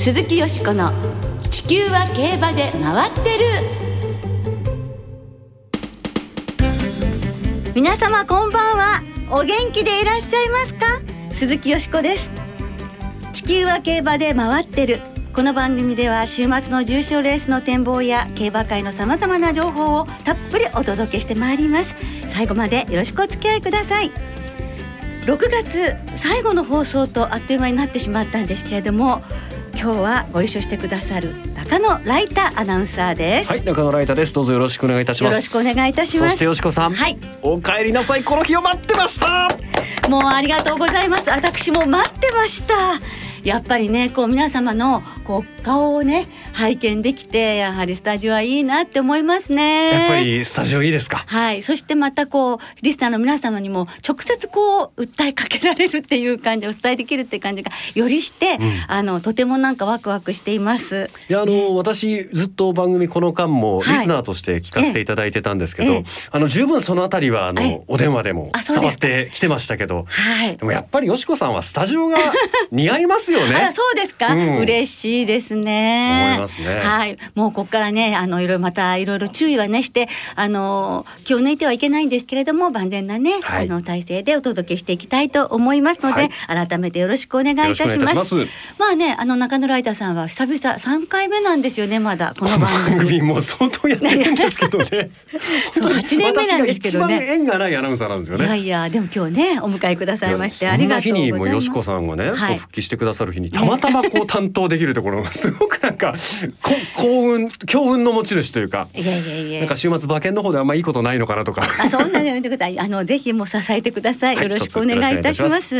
鈴木よしこの地球は競馬で回ってる。皆様こんばんは。お元気でいらっしゃいますか？鈴木よしこです。地球は競馬で回ってる。この番組では週末の重賞レースの展望や競馬界のさまざまな情報をたっぷりお届けしてまいります。最後までよろしくお付き合いください。6月最後の放送とあっという間になってしまったんですけれども今日はご一緒してくださる中野ライタアナウンサーです、はい、中野ライタです。どうぞよろしくお願いいたします。よろしくお願いいたしますそしてよしこさん、はいお帰りなさい。この日を待ってました。もうありがとうございます私も待ってましたやっぱりねこう皆様のこう顔をね拝見できてやはりスタジオはいいなって思いますね。やっぱりスタジオいいですか？はい。そしてまたこうリスナーの皆様にも直接こう訴えかけられるっていう感じお伝えできるっていう感じがよりして、あのとてもなんかワクワクしています。いやあの、私ずっと番組この間もはい。リスナーとして聞かせていただいてたんですけど、ええ。あの十分そのあたりはあの、ええお電話でも伝わってきてましたけど、はい。でもやっぱりよしこさんはスタジオが似合いますよね。あらそうですか、うん嬉しいですね。思いますねはい、もうここからね、あのいろいろまたいろいろ注意はねして、あの気を抜いてはいけないんですけれども、万全なね、はいあの体制でお届けしていきたいと思いますので、改めてよろしくお願いいたします。ますまあね、あの中野ライターさんは久々三回目なんですよね、まだこの番番組。組も相当やってるんですけどね。そ う本当に8年目なんですけどね縁がないアナウンサーなんですよね。いやいや、でも今日ね、お迎えくださいまして、ありがとうございます。日にもよしこさんがね、はい復帰してくださる日にたまたまこう担当できるところがすごくなんか幸運強運の持ち主というか。いやいやいやなんか週末馬券の方であんまいいことないのかなとか。あ、そんなのやめてください。あの、ぜひもう支えてください。はいよろしくお願いいたします。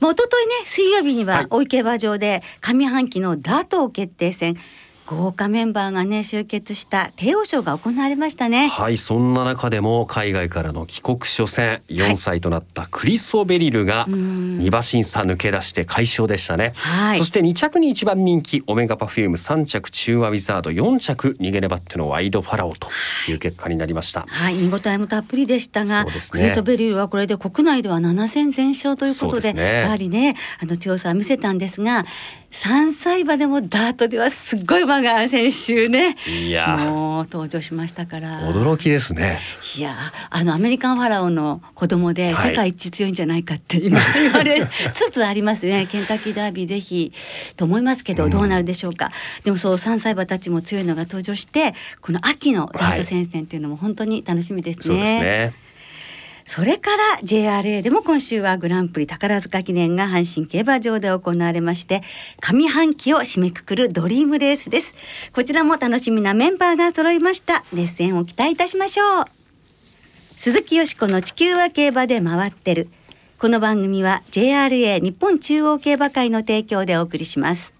もう一昨日ね、水曜日には大池馬場で上半期のダート決定戦。豪華メンバーがね集結した帝王賞が行われましたね。はい、そんな中でも海外からの帰国初戦、4歳となったクリスオベリルがん2馬審査抜け出して快勝でしたね。はいそして2着に1番人気オメガパフューム、3着中和ウィザード、4着逃げ粘ってのワイドファラオという結果になりました。はい、見応えもたっぷりでしたが、そうですねクリストベリルはこれで国内では7戦全勝ということでねやはりねあの強さを見せたんですが3歳馬でもダートではすっごい馬が先週ねいや。ーもう登場しましたから。驚きですね。いやあのアメリカンファラオの子供ではい。世界一強いんじゃないかって今言われ つつありますね。ケンタッキーダービーぜひと思いますけどどうなるでしょうか、でもそう3歳馬たちも強いのが登場してこの秋のダート戦線っていうのも本当に楽しみですね。そうですね。それから JRA でも今週はグランプリ宝塚記念が阪神競馬場で行われまして上半期を締めくくるドリームレースです。こちらも楽しみなメンバーが揃いました。熱戦を期待いたしましょう。鈴木よしこの地球は競馬で回ってる。この番組は JRA 日本中央競馬会の提供でお送りします。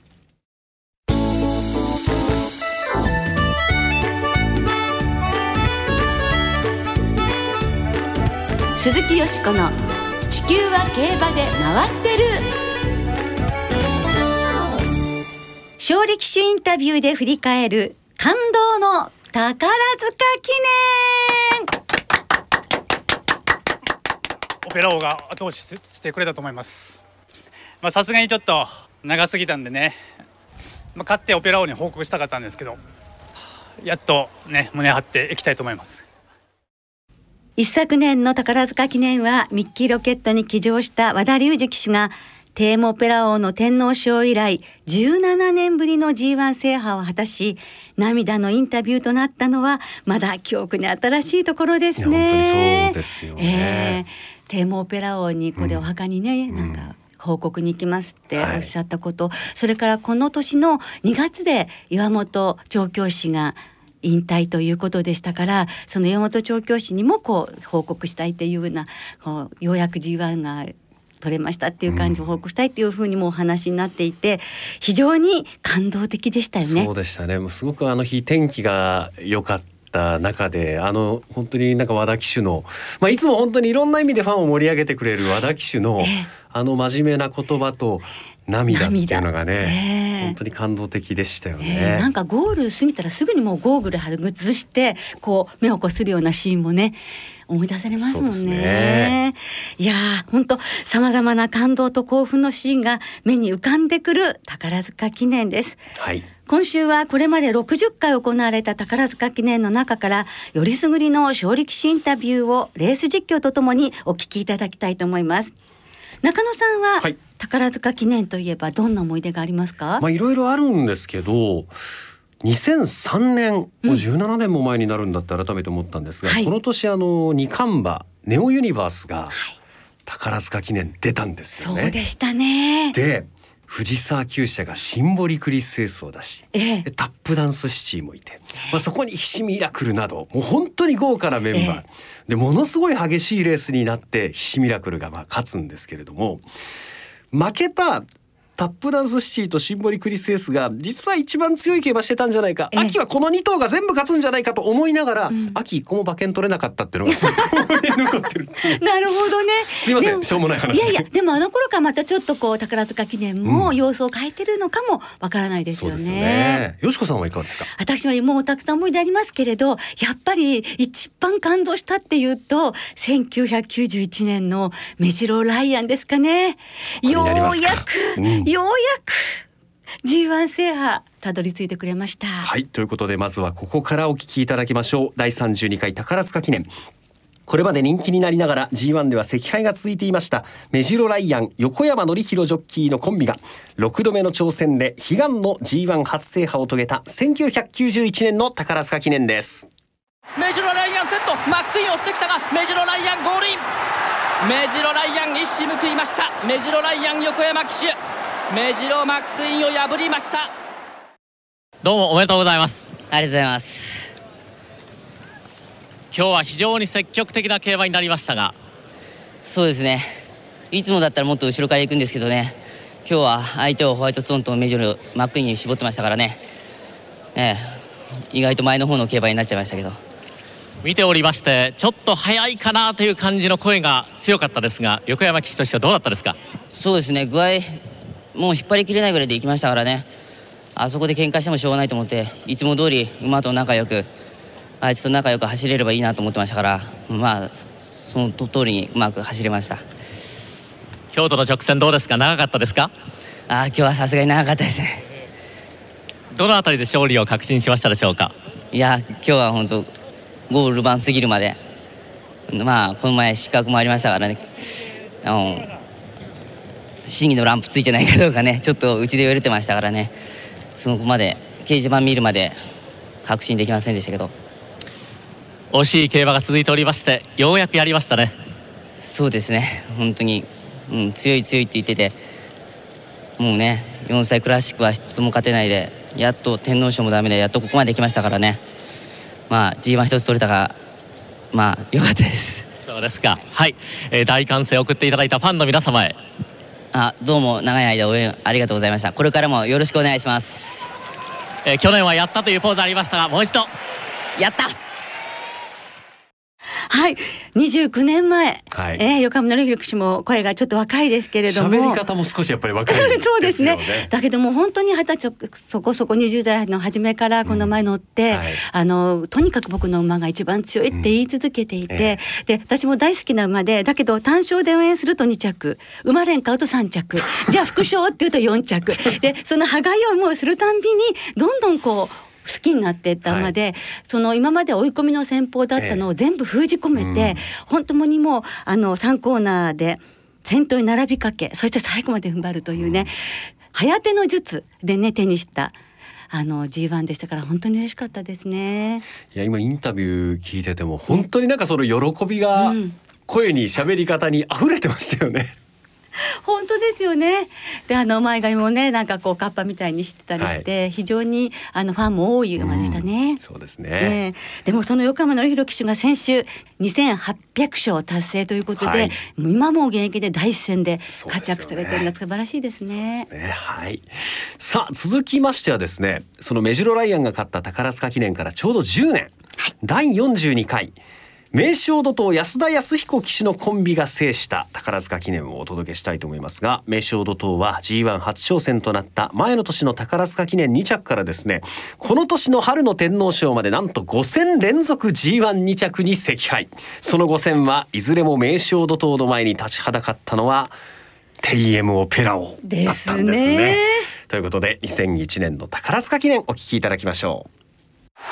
鈴木よしこの地球は競馬で回ってる勝利騎手インタビューで振り返る感動の宝塚記念オペラ王が後押ししてくれたと思います。まあさすがにちょっと長すぎたんでね、まあ、勝ってオペラ王に報告したかったんですけど、やっとね胸張っていきたいと思います。念一昨年の宝塚記念はミッキーロケットに騎乗した和田隆二騎手がテーマオペラ王の天皇賞以来17年ぶりの G1 制覇を果たし涙のインタビューとなったのはまだ記憶に新しいところですね。いや本当にそうですよね。えーテーマオペラ王にここでお墓にね、なんか報告に行きますっておっしゃったこと、それからこの年の2月で岩本調教師が引退ということでしたからその岩本調教師にもこう報告したいっていうようなこうようやく G1 が取れましたっていう感じを報告したいっていうふうにもお話になっていて非常に感動的でしたよねそう。でしたね。もうすごくあの日天気が良かった中で、あの本当になんか和田騎手の、まあいつも本当にいろんな意味でファンを盛り上げてくれる和田騎手の、ええあの真面目な言葉と。涙っていうのがね、ええ本当に感動的でしたよえね。ーなんかゴール過ぎたらすぐにもうゴーグル外してこう目をこするようなシーンもね思い出されますもんね。ねいやー本当さまざまな感動と興奮のシーンが目に浮かんでくる宝塚記念です。はい。今週はこれまで60回行われた宝塚記念の中からよりすぐりの勝力士インタビューをレース実況とともにお聞きいただきたいと思います。中野さんは、はい。宝塚記念といえばどんな思い出がありますか、まあいろいろあるんですけど2003年もう17年も前になるんだって改めて思ったんですが、はい。この年あの二冠馬ネオユニバースが宝塚記念出たんですよそね。うでしたね。で藤沢厩舎がシンボリクリスエースを出し、ええ。でタップダンスシティもいて、まあ、そこにひしミラクルなどもう本当に豪華なメンバー、えでものすごい激しいレースになってひしミラクルがまあ勝つんですけれども負けたタップダンスシティとシンボリクリスエースが実は一番強い競馬してたんじゃないか、ええ秋はこの2頭が全部勝つんじゃないかと思いながら、秋一個も馬券取れなかったっていうのが すごい残ってるっていうなるほどね。すいませんしょうもない話いやいや、でもあの頃からまたちょっとこう宝塚記念もうん様子を変えてるのかもわからないですよね。そうですよね。よしこさんはいかがですか？私はもうたくさん思い出ありますけれど、やっぱり一番感動したっていうと、1991年のメジロライアンですかね。ようやく、うんようやく G1 制覇たどり着いてくれました。はい。ということでまずはここからお聞きいただきましょう。第32回宝塚記念。これまで人気になりながら G1 では惜敗が続いていました。メジロライアン横山典弘ジョッキーのコンビが6度目の挑戦で悲願の G1 初制覇を遂げた1991年の宝塚記念です。メジロライアンセットマックイーン追ってきたがメジロライアンゴールイン。メジロライアン一矢報いました。メジロライアン横山騎手メジロマックイーンを破りました。どうもおめでとうございます。ありがとうございます。今日は非常に積極的な競馬になりましたが。そうですね。いつもだったらもっと後ろから行くんですけどね。今日は相手をホワイトストーンとメジロマックイーンに絞ってましたからね。ねえ意外と前の方の競馬になっちゃいましたけど。見ておりましてちょっと早いかなという感じの声が強かったですが横山騎手としてはどうだったですか？そうですね。具合もう引っ張りきれないぐらいで行きましたからね。あそこで喧嘩してもしょうがないと思っていつも通り馬と仲良くあいつと仲良く走れればいいなと思ってましたからまあその通りにうまく走れました。京都の直線どうですか？長かったですか？あ今日はさすがに長かったですね。どのあたりで勝利を確信しましたでしょうか？いや今日は本当ゴール盤過ぎるまでまあこの前失格もありましたからね。あの審議のランプついてないかどうかね。ちょっとうちで言われてましたからね。そのこまで掲示板見るまで確信できませんでしたけど。惜しい競馬が続いておりましてようやくやりましたね。そうですね。本当に、うん、強い強いって言っててもうね4歳クラシックは一つも勝てないでやっと天皇賞もダメでやっとここまで来ましたからね。まあ G1 一つ取れたがまあ良かったです。そうですか。はい、えー大歓声を送っていただいたファンの皆様へあどうも長い間応援ありがとうございました。これからもよろしくお願いします。えー去年はやったというポーズありましたがもう一度。やったはい、29年前、はい。えー横浜典弘騎手も声がちょっと若いですけれども。喋り方も少しやっぱり若いですよね。そうですね。だけども本当に二十歳そこそこ20代の初めからこの前乗って、うんはい。あのとにかく僕の馬が一番強いって言い続けていて、で私も大好きな馬でだけど単勝で応援すると2着。馬連買うと3着。じゃあ副賞って言うと4着。でその歯がゆい思いをするたんびにどんどんこう好きになっていった馬で、その今まで追い込みの戦法だったのを全部封じ込めて、うん本当にもうあの3コーナーで先頭に並びかけそして最後まで踏ん張るというね、早手の術でね手にしたあの G1 でしたから本当に嬉しかったですね。いや今インタビュー聞いてても本当になんかその喜びがうん声に喋り方に溢れてましたよね。本当ですよね。であの前髪もねなんかこうカッパみたいにしてたりして、非常にあのファンも多い馬でしたね。うんそうですね。ええでもその横山典弘騎手が先週2800勝達成ということで、はい今も現役で第一線で活躍されてるのが素晴らしいですね。ねはい。さあ続きましてはですね、そのメジロライアンが勝った宝塚記念からちょうど10年、第42回名将怒涛安田康彦騎手のコンビが制した宝塚記念をお届けしたいと思いますが名将怒涛は G1 初挑戦となった前の年の宝塚記念2着からですねこの年の春の天皇賞までなんと5戦連続 G12 着に惜敗その5戦はいずれも名将怒涛の前に立ちはだかったのはテイエムオペラオだったんですね。ですねということで2001年の宝塚記念お聞きいただきましょう。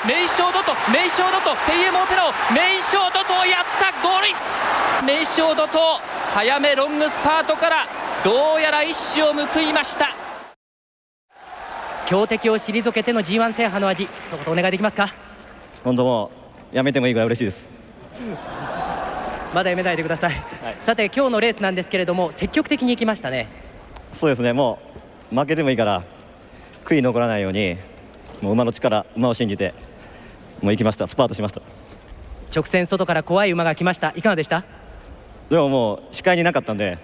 名将ドト名将ドトテイエムオペラを名将ドトやったゴール名将ドト早めロングスパートからどうやら一矢を報いました。強敵を退けての G1 制覇の味一言お願いできますか？本当もうやめてもいいぐらい嬉しいです。まだやめないでください、さて今日のレースなんですけれども積極的に行きましたね。そうですね。もう負けてもいいから悔い残らないようにもう馬の力馬を信じてもう行きました。スパートしました。直線外から怖い馬が来ました。いかがでした？でももう視界になかったんで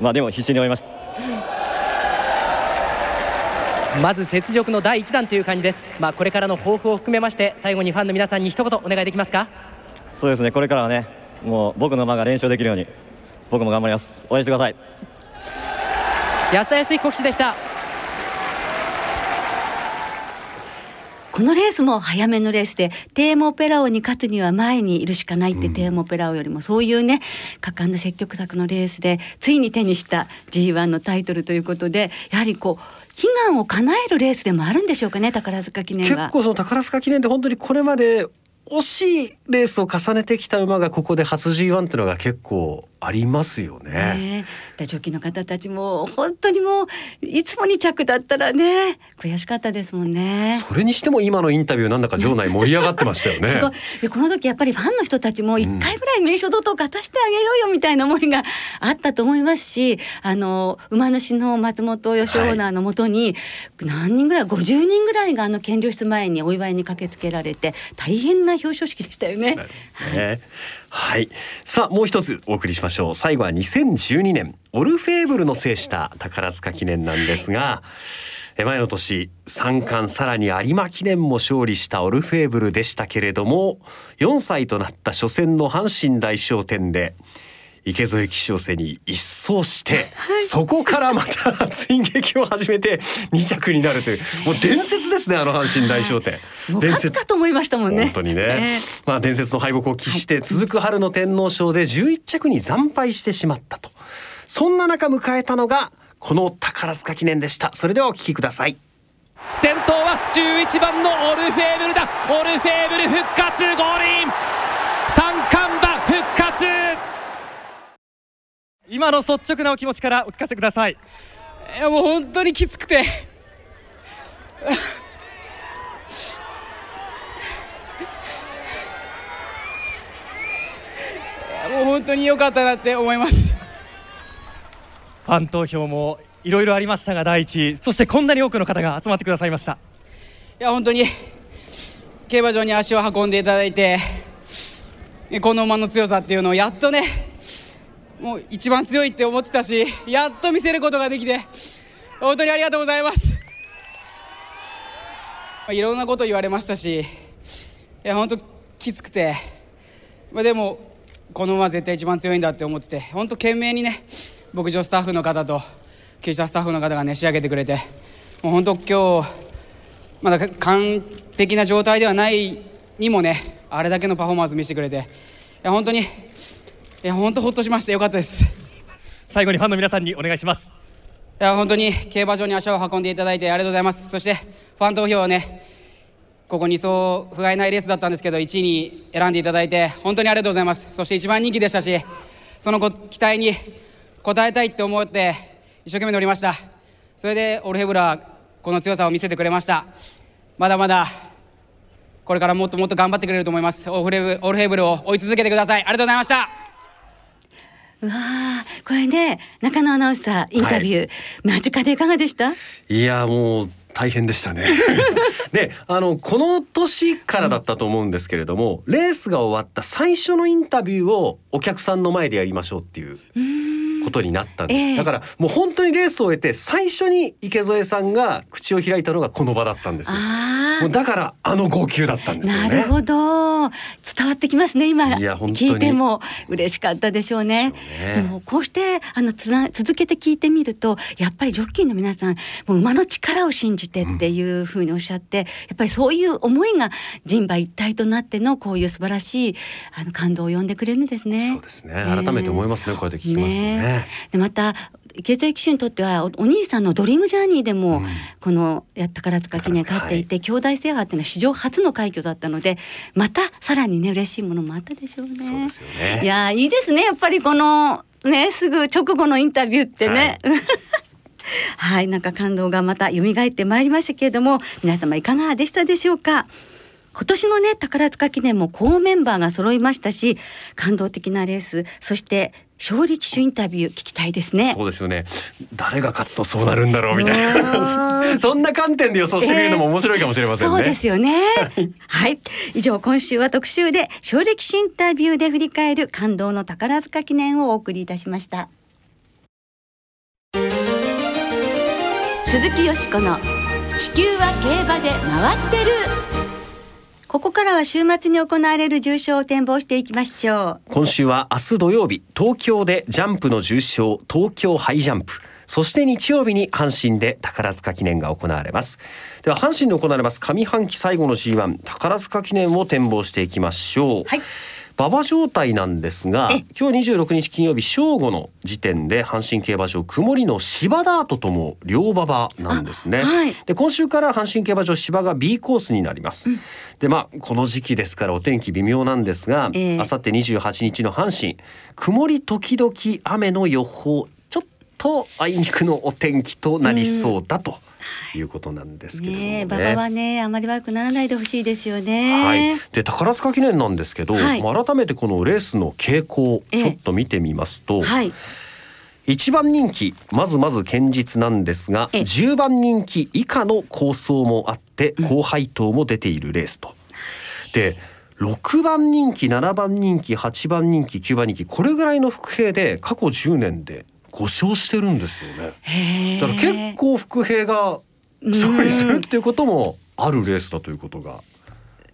まあでも必死に追いました。まず雪辱の第一弾という感じです。まあこれからの抱負を含めまして最後にファンの皆さんに一言お願いできますか？そうですね。これからはねもう僕の馬が連勝できるように僕も頑張ります。応援してください。安田康彦騎手でしたこのレースも早めのレースでテーマオペラ王に勝つには前にいるしかないって、テーマオペラ王よりもそういうね果敢な積極策のレースでついに手にした G1 のタイトルということでやはりこう悲願を叶えるレースでもあるんでしょうかね宝塚記念は。結構その宝塚記念で本当にこれまで惜しいレースを重ねてきた馬がここで初 G1 っていうのが結構ありますよね。ねえ、ジョッキーの方たちも本当にもういつも2着だったらね悔しかったですもんね。それにしても今のインタビューなんだか場内盛り上がってましたよね。でこの時やっぱりファンの人たちも一回ぐらい名所堂々勝たせてあげようよみたいな思いがあったと思いますしあの馬主の松本義オーナーのもとに、何人ぐらい50人ぐらいがあの検量室前にお祝いに駆けつけられて大変な表彰式でしたよね。ねはいはい。さあもう一つお送りしましょう。最後は2012年オルフェーブルの制した宝塚記念なんですが前の年三冠さらに有馬記念も勝利したオルフェーブルでしたけれども4歳となった初戦の阪神大賞典で池添騎手を背に一掃して、そこからまた追撃を始めて2着になるという。もう伝説ですねあの阪神大賞典。もう勝つかと思いましたもんね。本当にね、ね。まあ伝説の敗北を喫して続く春の天皇賞で11着に惨敗してしまったと。そんな中迎えたのがこの宝塚記念でした。それではお聞きください。先頭は11番のオルフェーブルだ。オルフェーブル復活ゴールイン三冠馬復活今の率直なお気持ちからお聞かせください。いやもう本当にきつくて。もう本当に良かったなって思います。ファン投票もいろいろありましたが第一位そしてこんなに多くの方が集まってくださいました。いや本当に競馬場に足を運んでいただいてこの馬の強さっていうのをやっとねもう一番強いって思ってたしやっと見せることができて本当にありがとうございます。まあいろんなこと言われましたしいや本当きつくて、まあ、でもこの馬は絶対一番強いんだって思ってて本当懸命にね牧場スタッフの方と厩舎スタッフの方がね仕上げてくれてもう本当今日まだ完璧な状態ではないにもねあれだけのパフォーマンス見せてくれていや本当にいや本当ほっとしました。よかったです。い最後にファンの皆さんにお願いします。や本当に競馬場に足を運んでいただいてありがとうございます。そしてファン投票をねここ2走不甲斐ないレースだったんですけど1位に選んでいただいて本当にありがとうございます。そして一番人気でしたしその期待に応えたいって思って一生懸命乗りました。それでオルヘブラこの強さを見せてくれました。まだまだこれからもっともっと頑張ってくれると思います。オルヘブオルヘブルを追い続けてください。ありがとうございました。うわあこれね中野アナウンサーインタビュー、間近でいかがでした？いやもう大変でしたね。であのこの年からだったと思うんですけれども、レースが終わった最初のインタビューをお客さんの前でやりましょうっていうことになったんです、ええ。だからもう本当にレースを終えて最初に池添さんが口を開いたのがこの場だったんです。もうだからあの号泣だったんですよね。なるほど。伝わってきますね今。いや本当に。聞いても嬉しかったでしょうね。ね。でもこうしてあのつな続けて聞いてみるとやっぱりジョッキーの皆さんもう馬の力を信じてっていうふうにおっしゃって、やっぱりそういう思いが人馬一体となってのこういう素晴らしいあの感動を呼んでくれるんですね。そうですね。改めて思いますね。こうやって聞きますとねでまた池添騎手にとってはおお兄さんのドリームジャーニーでも、このや宝塚記念勝っていて、兄弟制覇っていうのは史上初の快挙だったのでまたさらにね嬉しいものもあったでしょうね。そうですよね。いやーいいですねやっぱりこのねすぐ直後のインタビューってね。はい、なんか感動がまた蘇ってまいりましたけれども皆様いかがでしたでしょうか？今年のね宝塚記念も好メンバーが揃いましたし感動的なレースそして勝利騎手インタビュー聞きたいですね。そうですよね。誰が勝つとそうなるんだろうみたいな。そんな観点で予想してみるのも面白いかもしれませんね、そうですよね。はい、以上今週は特集で勝利騎手インタビューで振り返る感動の宝塚記念をお送りいたしました。鈴木よしこの地球は競馬で回ってる。ここからは週末に行われる重賞を展望していきましょう。今週は明日土曜日東京でジャンプの重賞東京ハイジャンプ。そして日曜日に阪神で宝塚記念が行われます。では阪神で行われます上半期最後の G1 宝塚記念を展望していきましょう、はい馬場状態なんですがえ。今日26日金曜日正午の時点で阪神競馬場曇りの芝ダートとも両馬場なんですね、あはい。で今週から阪神競馬場芝が B コースになります、でまあこの時期ですからお天気微妙なんですが、ええ。あさって28日の阪神曇り時々雨の予報ちょっとあいにくのお天気となりそうだとい。うことなんですけれどもね。馬場はね、あまり悪くならないでほしいですよはね。い、で宝塚記念なんですけど、はい。まあ改めてこのレースの傾向ええちょっと見てみますと、はい、一番人気まずまず堅実なんですがええ。10番人気以下の構想もあって高配当も出ているレースと。で6番人気7番人気8番人気9番人気これぐらいの伏兵で過去10年で5勝してるんですよね。だから結構伏兵が勝利するっていうこともあるレースだということが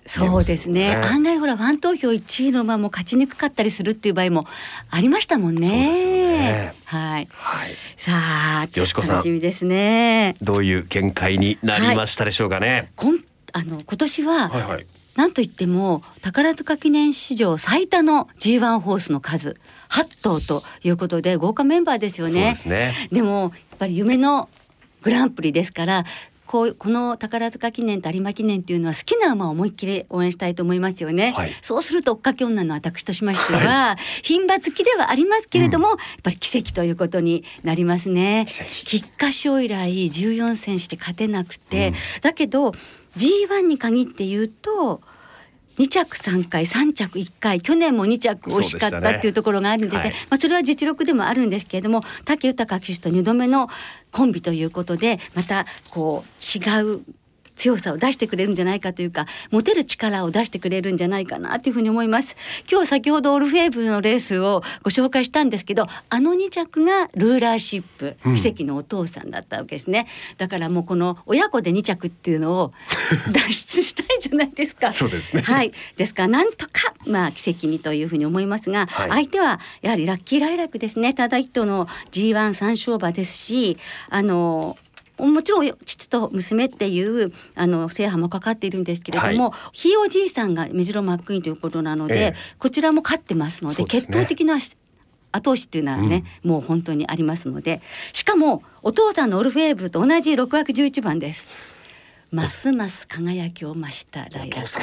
そうですねね案外ほらファン投票1位の馬も勝ちにくかったりするっていう場合もありましたもんね。ねはい。はいさあ、よしこさん楽しみですね。どういう見解になりましたでしょうかね。こんあの今年は、はいはい。なんといっても宝塚記念史上最多の G1 ホースの数8頭ということで豪華メンバーですよね。そうですね。でもやっぱり夢のグランプリですからこうこの宝塚記念と有馬記念っていうのは好きな馬を思いっきり応援したいと思いますよね。はいそうすると追っかけ女の私としましては、牝馬好きではありますけれども、やっぱり奇跡ということになりますね。奇跡菊花賞以来14戦して勝てなくて、だけど G1 に限って言うと2着3回3着1回去年も2着惜しかったっていうところがあるんですね。はい。まあ、それは実力でもあるんですけれども武豊騎手と2度目のコンビということでまたこう違う強さを出してくれるんじゃないかというか持てる力を出してくれるんじゃないかなというふうに思います。今日先ほどオルフェーブのレースをご紹介したんですけどあの2着がルーラーシップ奇跡のお父さんだったわけですね、だからもうこの親子で2着っていうのを 脱出したいじゃないですか。そうですね。はい。ですからなんとかまあ奇跡にというふうに思いますが、はい。相手はやはりラッキーライラックですね。ただ一頭の G1 三勝馬ですしあのもちろん父と娘っていうあの制覇もかかっているんですけれども、ひいおじいさんがメジロマックイーンということなので、ええ。こちらも勝ってますのでね。血統的なし後押しっていうのはね、もう本当にありますので。しかもお父さんのオルフェーブと同じ6枠11番です。ますます輝きを増した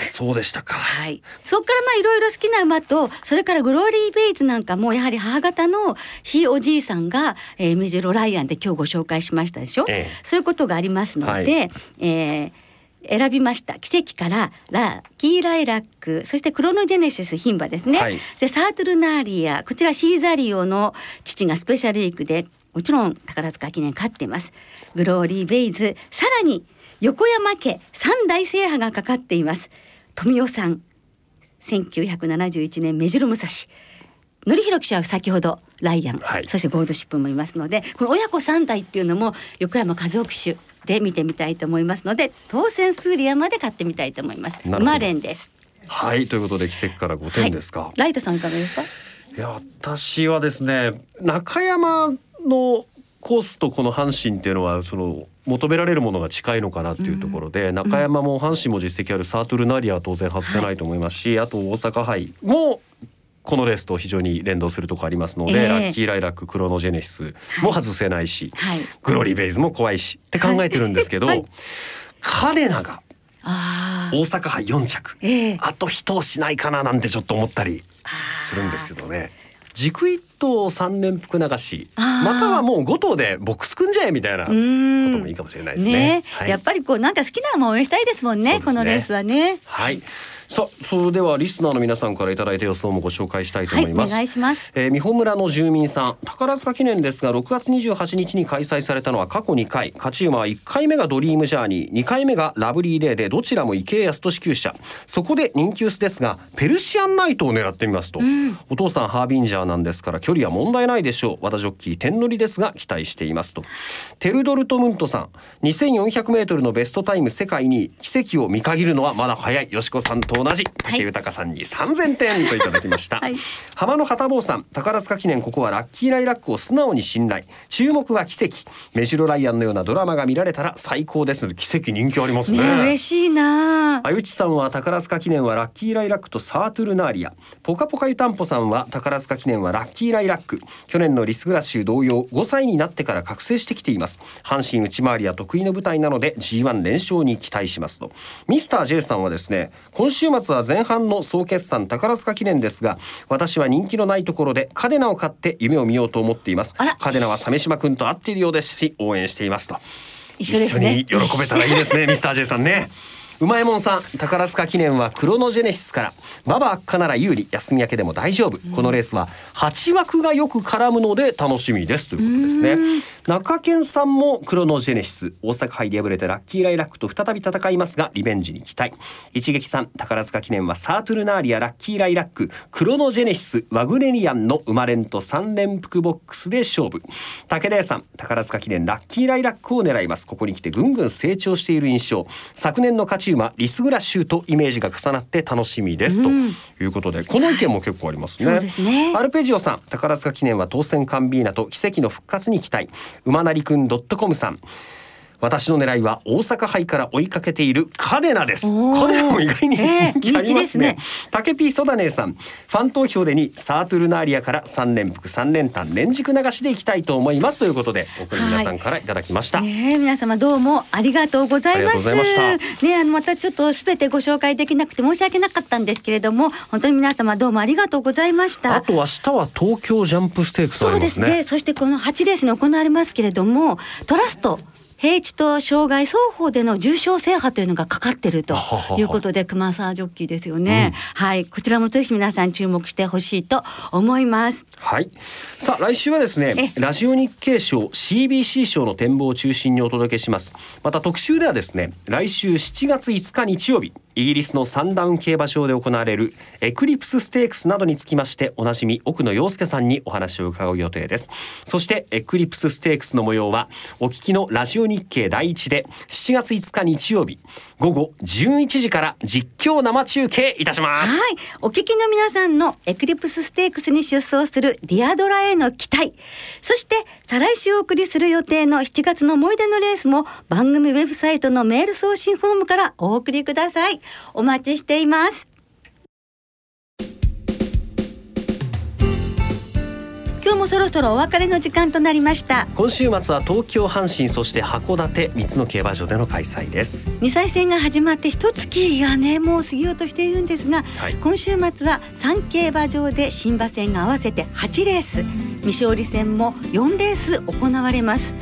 そうでしたか。はい、そこからまあいろいろ好きな馬とそれからグローリー・ベイズなんかもやはり母方のひいおじいさんが、えー、メジロライアンで今日ご紹介しましたでしょ、ええ。そういうことがありますので、はい。えー選びました。奇跡からラッキーライラックそしてクロノジェネシス牝馬ですね、はい。でサートルナーリアこちらシーザリオの父がスペシャルウィークでもちろん宝塚記念勝っています。グローリー・ベイズさらに横山家三大制覇がかかっています。富代さん1971年目白武蔵。典弘記者は先ほどライアン、はい。そしてゴールドシップもいますのでこの親子三代っていうのも横山和夫騎手で見てみたいと思いますので当選数リアまで買ってみたいと思います。マレンです。はい。ということで奇跡から5点ですか、ライトさんいかがですか？いや私はですね中山のコースとこの阪神っていうのはその求められるものが近いのかなっていうところで、中山も阪神も実績あるサートルナリアは当然外せないと思いますし、あと大阪杯もこのレースと非常に連動するところありますので、ええ。ラッキーライラッククロノジェネシスも外せないし、はい。グロリーベイズも怖いしって考えてるんですけど、はい。カデナがあ大阪杯4着、ええ。あと一押しないかななんてちょっと思ったりするんですけどね。軸一頭三連複流しまたはもう5頭でボックス組んじゃえみたいなこともいいかもしれないですね。ね。はい、やっぱりこうなんか好きな馬を応援したいですもんねね。このレースはね。はい。さあそれではリスナーの皆さんからいただいた予想もご紹介したいと思います。はいお願いします。えー、美穂村の住民さん宝塚記念ですが6月28日に開催されたのは過去2回。勝ち馬は1回目がドリームジャーニー2回目がラブリーデーでどちらも池江康俊厩舎。そこで人気薄ですがペルシアンナイトを狙ってみますと、お父さんハービンジャーなんですから距離は問題ないでしょう。和田ジョッキー天乗りですが期待していますと。テルドルトムントさん2400メートルのベストタイム世界に奇跡を見限るのはまだ早い。よしこさんと同じ竹豊さんに3000点といただきました、はい。浜野旗坊さん宝塚記念ここはラッキーライラックを素直に信頼。注目は奇跡。メジロライアンのようなドラマが見られたら最高です。奇跡人気ありますね。ね嬉しいな。あゆちさんは宝塚記念はラッキーライラックとサートゥルナーリア。ポカポカ湯たんぽさんは宝塚記念はラッキーライラック。去年のリスグラッシュ同様5歳になってから覚醒してきています。阪神内回りは得意の舞台なので G1 連勝に期待しますと。ミスター J さんはですね今週末は前半の総決算宝塚記念ですが私は人気のないところでカデナを買って夢を見ようと思っています。カデナは鮫島くんと会っているようですし応援していますと。一緒ね。一緒に喜べたらいいですね ミスター J さんねうまいもんさん宝塚記念はクロノジェネシスから。馬場悪化なら有利休み明けでも大丈夫、このレースは8枠がよく絡むので楽しみです。ということですね。中堅さんもクロノジェネシス。大阪杯で敗れてラッキーライラックと再び戦いますがリベンジに期待。一撃さん宝塚記念はサートゥルナーリアラッキーライラック。クロノジェネシスワグネリアンの生まれんと3連複ボックスで勝負。武田屋さん宝塚記念ラッキーライラックを狙います。ここに来てぐんぐん成長している印象。昨年の勝ち馬リスグラッシュとイメージが重なって楽しみです、ということでこの意見も結構ありますね。ね。アルペジオさん宝塚記念は当選カンビーナと奇跡の復活に期待。馬なりくん .com さん私の狙いは大阪杯から追いかけているカデナです。カデナも意外にええ人気ありますね。人気ですタケピーソダネーさん、ファン投票でにサートゥルナーリアから三連複三連単連軸流しでいきたいと思いますということで、おこれ皆さんからいただきました。ねえ皆様どうもありがとうございます。ねえあのまたちょっとすべてご紹介できなくて申し訳なかったんですけれども、本当に皆様どうもありがとうございました。あと明日は東京ジャンプステークスあそう。ですね。そしてこの8レースに行われますけれども、トラスト。平地と障害双方での重賞制覇というのがかかってるということで熊沢ジョッキーですよね、はい。こちらもぜひ皆さん注目してほしいと思います。はい。さあ来週はですね、ラジオ日経賞 CBC 賞の展望を中心にお届けします。また特集ではですね、来週7月5日日曜日、イギリスのサンダウン競馬場で行われるエクリプスステークスなどにつきましておなじみ奥野陽介さんにお話を伺う予定です。そしてエクリプスステークスの模様はお聞きのラジオ日経第一で7月5日日曜日午後11時から実況生中継いたします。はい。お聞きの皆さんのエクリプスステークスに出走するディアドラへの期待。そして、再来週お送りする予定の7月の思い出のレースも番組ウェブサイトのメール送信フォームからお送りください。お待ちしています。今日もそろそろお別れの時間となりました。今週末は東京阪神そして函館3つの競馬場での開催です。2歳戦が始まって一月がねもう過ぎようとしているんですが、はい。今週末は3競馬場で新馬戦が合わせて8レース。未勝利戦も4レース行われます。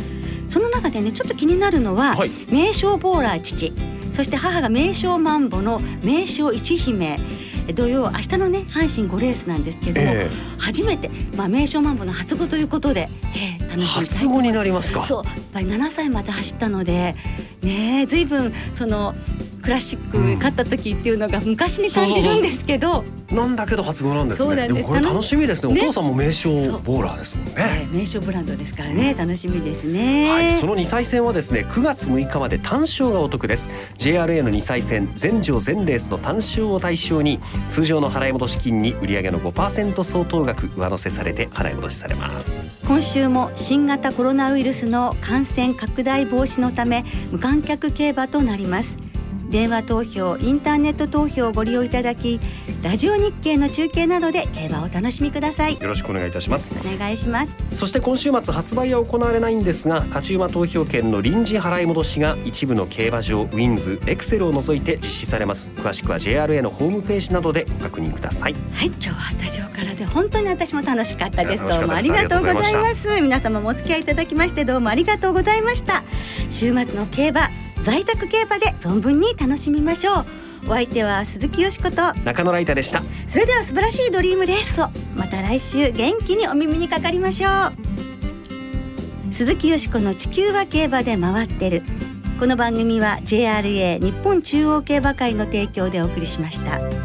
その中でねちょっと気になるのは、はい。名将ボーラー父。そして母が名将マンボの名将一姫土曜明日のね阪神5レースなんですけども、え初めて、まあ、名将マンボの初語ということで、えー楽しみたい初語になりますか。そうやっぱり7歳まで走ったのでねえ随分そのクラシック勝った時っていうのが昔に感じるんですけど、なんだけど初号なんですね。でもこれ楽しみですね。ね。お父さんも名称ボーラーですもんね。えー名称ブランドですからね。楽しみですね、はい、その2歳戦はですね9月6日まで単勝がお得です。JRA の2歳戦全場全レースの単勝を対象に通常の払い戻し金に売上の5%相当額上乗せされて払い戻しされます。今週も新型コロナウイルスの感染拡大防止のため無観客競馬となります電話投票インターネット投票をご利用いただきラジオ日経の中継などで競馬をお楽しみください。よろしくお願いいたします。お願いします。そして今週末発売は行われないんですが勝ち馬投票券の臨時払い戻しが一部の競馬場ウィンズエクセルを除いて実施されます。詳しくは JRA のホームページなどでご確認ください。はい今日はスタジオからで本当に私も楽しかったです。どうもありがとうございます。皆様もお付き合いいただきましてどうもありがとうございました。週末の競馬在宅競馬で存分に楽しみましょう。お相手は鈴木よしこと。中野ライタでした。それでは素晴らしいドリームレースを。また来週元気にお耳にかかりましょう。鈴木よしこの地球は競馬で回ってる。この番組は JRA 日本中央競馬会の提供でお送りしました。